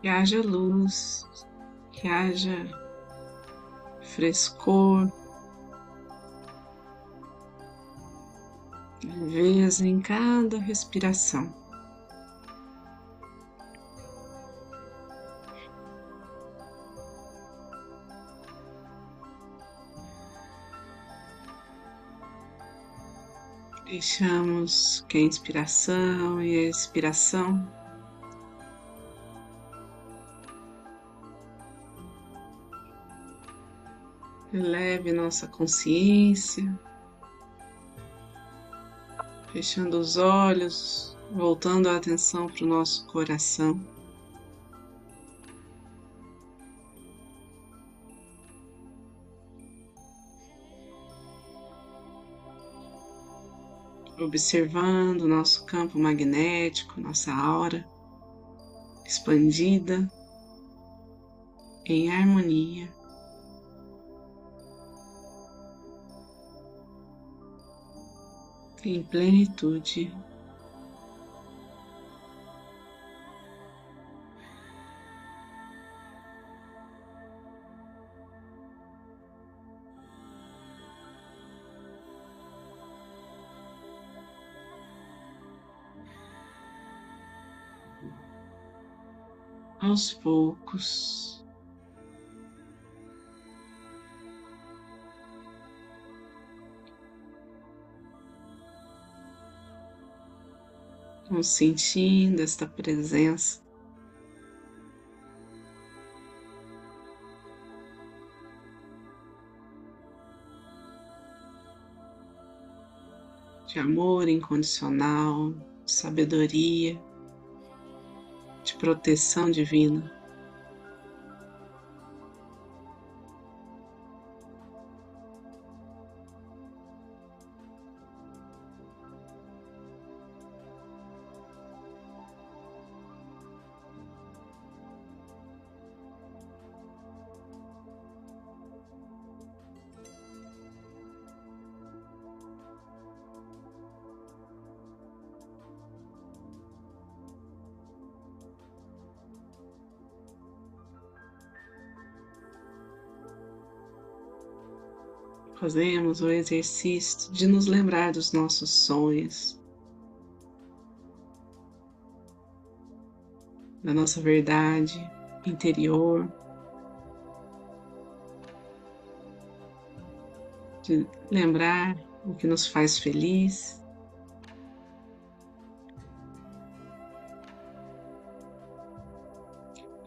que haja luz, que haja frescor, leveza em cada respiração. Deixamos que a inspiração e a expiração eleve nossa consciência, fechando os olhos, voltando a atenção para o nosso coração. observando nosso campo magnético, nossa aura expandida em harmonia. Em plenitude. aos poucos. Sentindo esta presença. De amor incondicional, sabedoria de proteção divina. Fazemos o exercício de nos lembrar dos nossos sonhos, da nossa verdade interior, de lembrar o que nos faz feliz.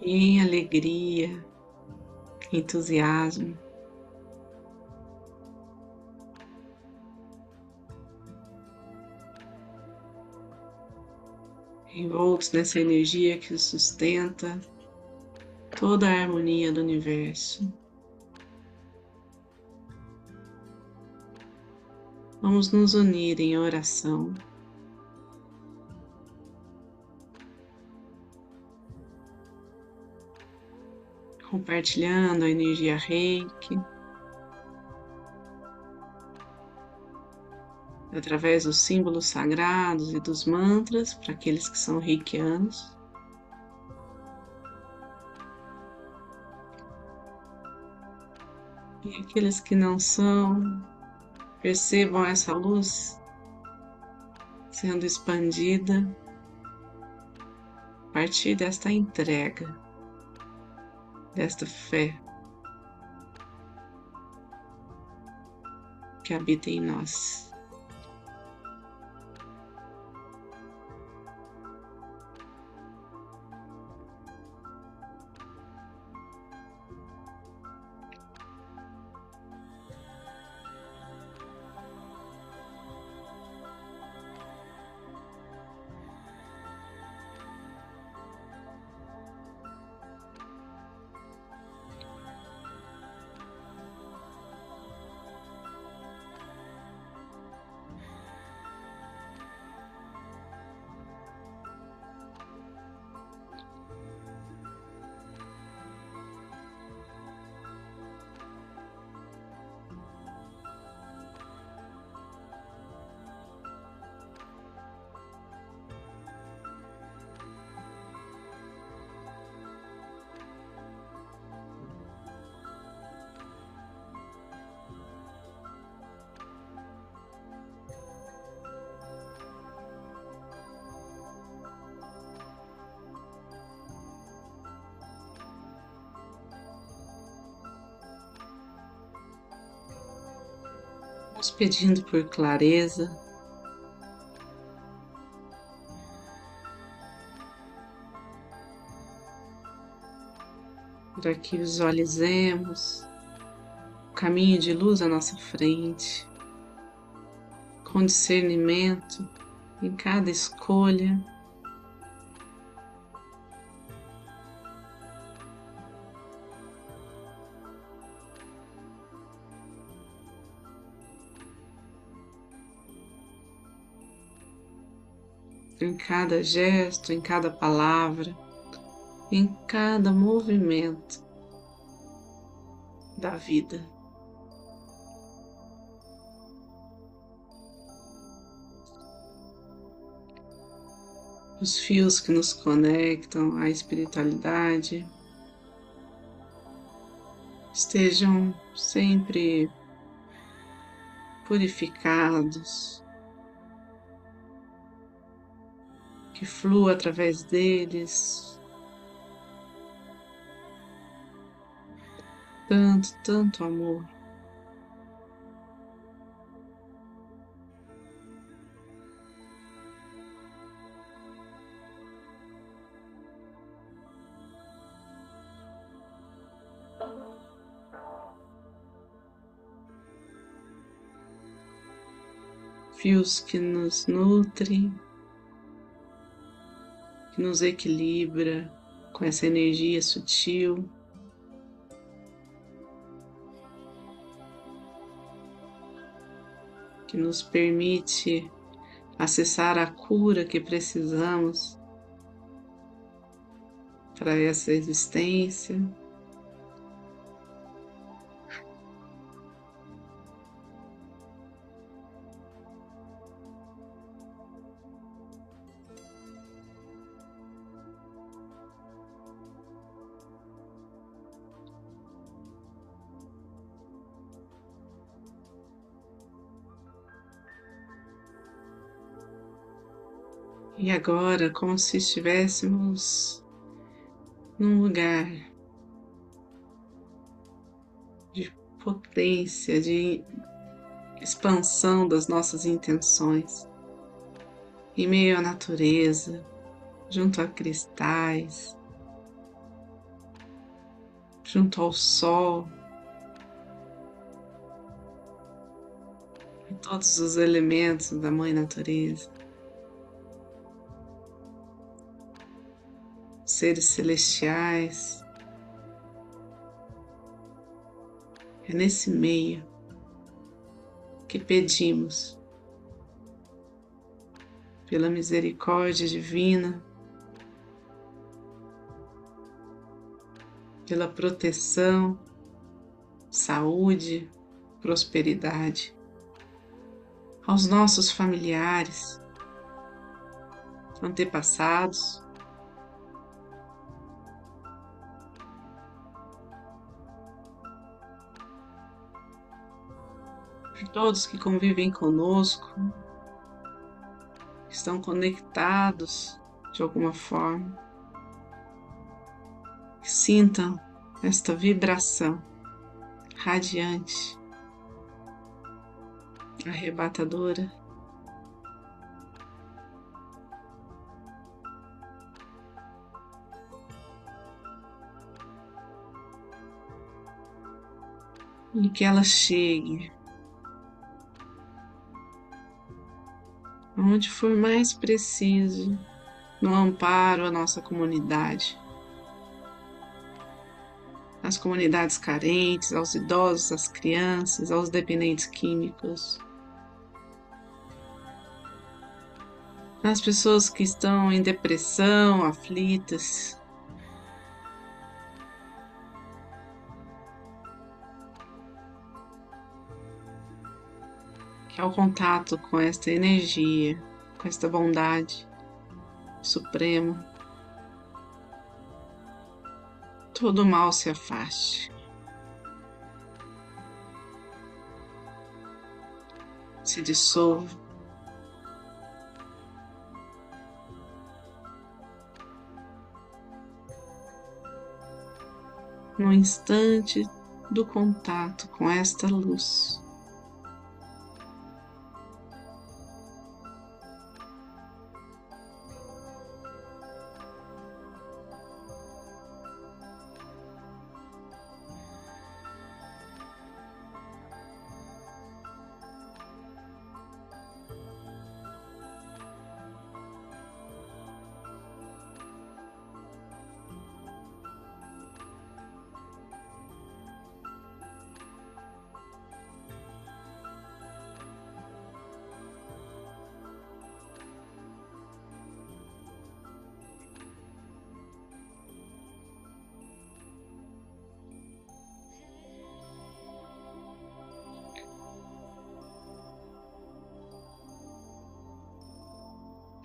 Em alegria, entusiasmo, envoltos nessa energia que sustenta toda a harmonia do universo. Vamos nos unir em oração. Compartilhando a energia reiki. Através dos símbolos sagrados e dos mantras para aqueles que são reikianos. E aqueles que não são, percebam essa luz sendo expandida a partir desta entrega, desta fé que habita em nós. Vamos pedindo por clareza. Para que visualizemos o caminho de luz à nossa frente, com discernimento em cada escolha. Em cada gesto, em cada palavra, em cada movimento da vida. Os fios que nos conectam à espiritualidade estejam sempre purificados, que flua através deles. Tanto, tanto amor. Fios que nos nutrem nos equilibra com essa energia sutil. Que nos permite acessar a cura que precisamos para essa existência. E agora, como se estivéssemos num lugar de potência, de expansão das nossas intenções, em meio à natureza, junto a cristais, junto ao sol, e todos os elementos da Mãe Natureza. Seres celestiais. É nesse meio que pedimos pela misericórdia divina, pela proteção, saúde, prosperidade aos nossos familiares, antepassados, todos que convivem conosco, estão conectados de alguma forma, sintam esta vibração radiante, arrebatadora. E que ela chegue onde for mais preciso, no amparo à nossa comunidade, às comunidades carentes, aos idosos, às crianças, aos dependentes químicos, às pessoas que estão em depressão, aflitas, que ao contato com esta energia, com esta bondade suprema, todo mal se afaste. Se dissolva. No instante do contato com esta luz.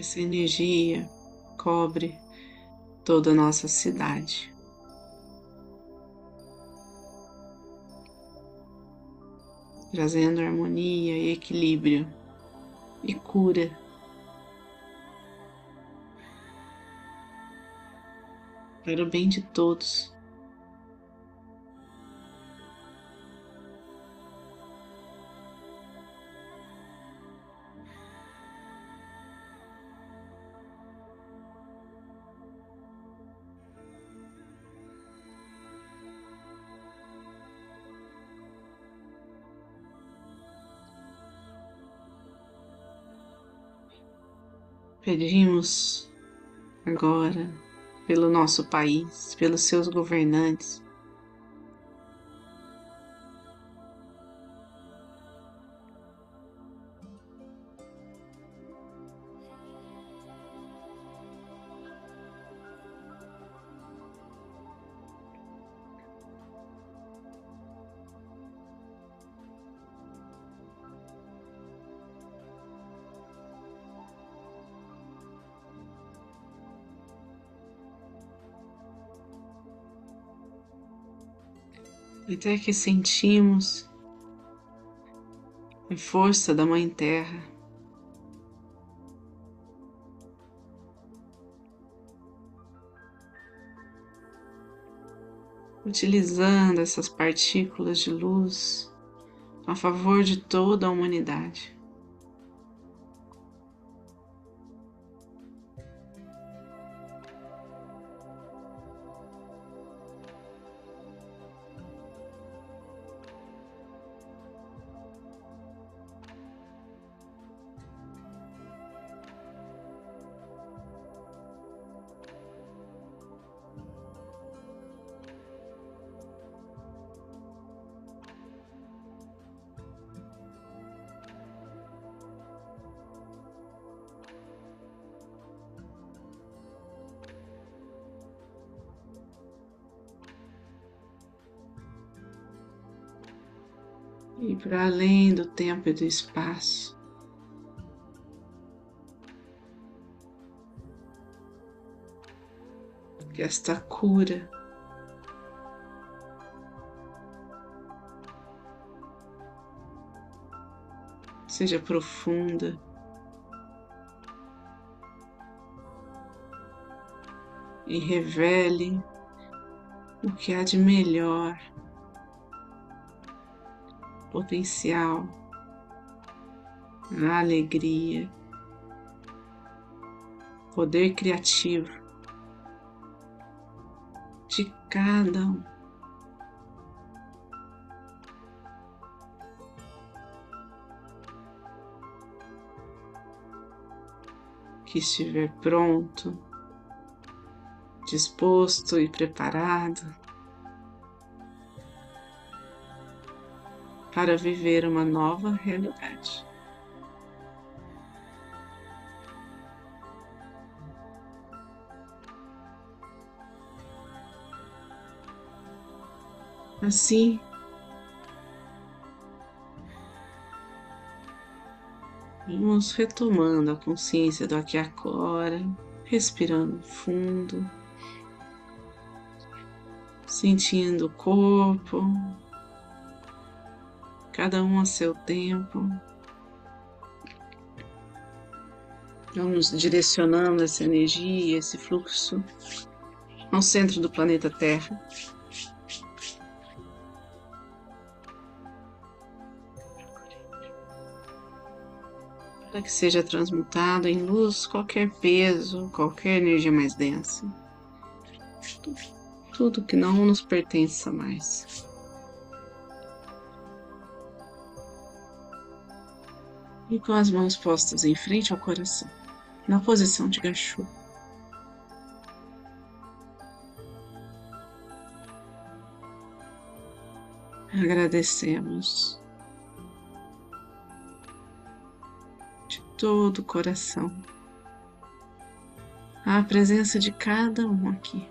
Essa energia cobre toda a nossa cidade. Trazendo harmonia e equilíbrio e cura. Para o bem de todos. Pedimos agora pelo nosso país, pelos seus governantes, até que sentimos a força da Mãe Terra. Utilizando essas partículas de luz a favor de toda a humanidade. E para além do tempo e do espaço. Que esta cura seja profunda. E revele o que há de melhor potencial, a alegria, poder criativo de cada um. Que estiver pronto, disposto e preparado para viver uma nova realidade. Assim, vamos retomando a consciência do aqui e agora, respirando fundo, sentindo o corpo, cada um a seu tempo. Vamos direcionando essa energia, esse fluxo ao centro do planeta Terra. Para que seja transmutado em luz qualquer peso, qualquer energia mais densa. Tudo que não nos pertença mais. E com as mãos postas em frente ao coração, na posição de gachô. Agradecemos de todo o coração a presença de cada um aqui.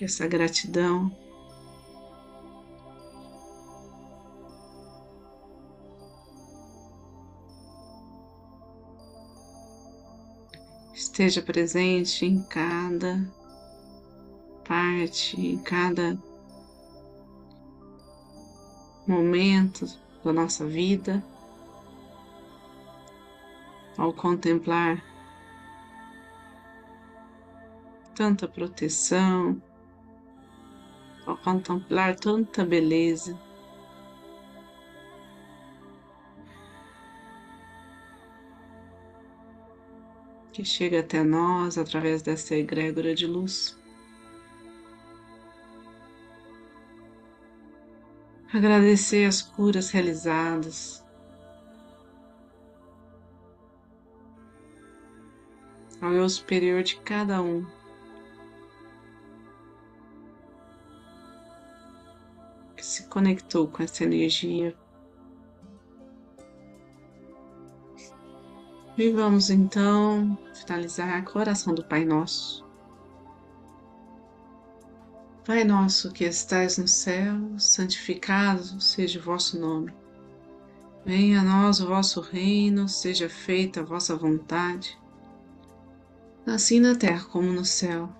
que essa gratidão esteja presente em cada parte, em cada momento da nossa vida, ao contemplar tanta proteção, ao contemplar tanta beleza. Que chega até nós através dessa egrégora de luz. Agradecer as curas realizadas, ao eu superior de cada um. Conectou com essa energia. E vamos então finalizar com a oração do Pai Nosso. Pai nosso que estais no céu, santificado seja o vosso nome. Venha a nós o vosso reino, seja feita a vossa vontade, assim na terra como no céu.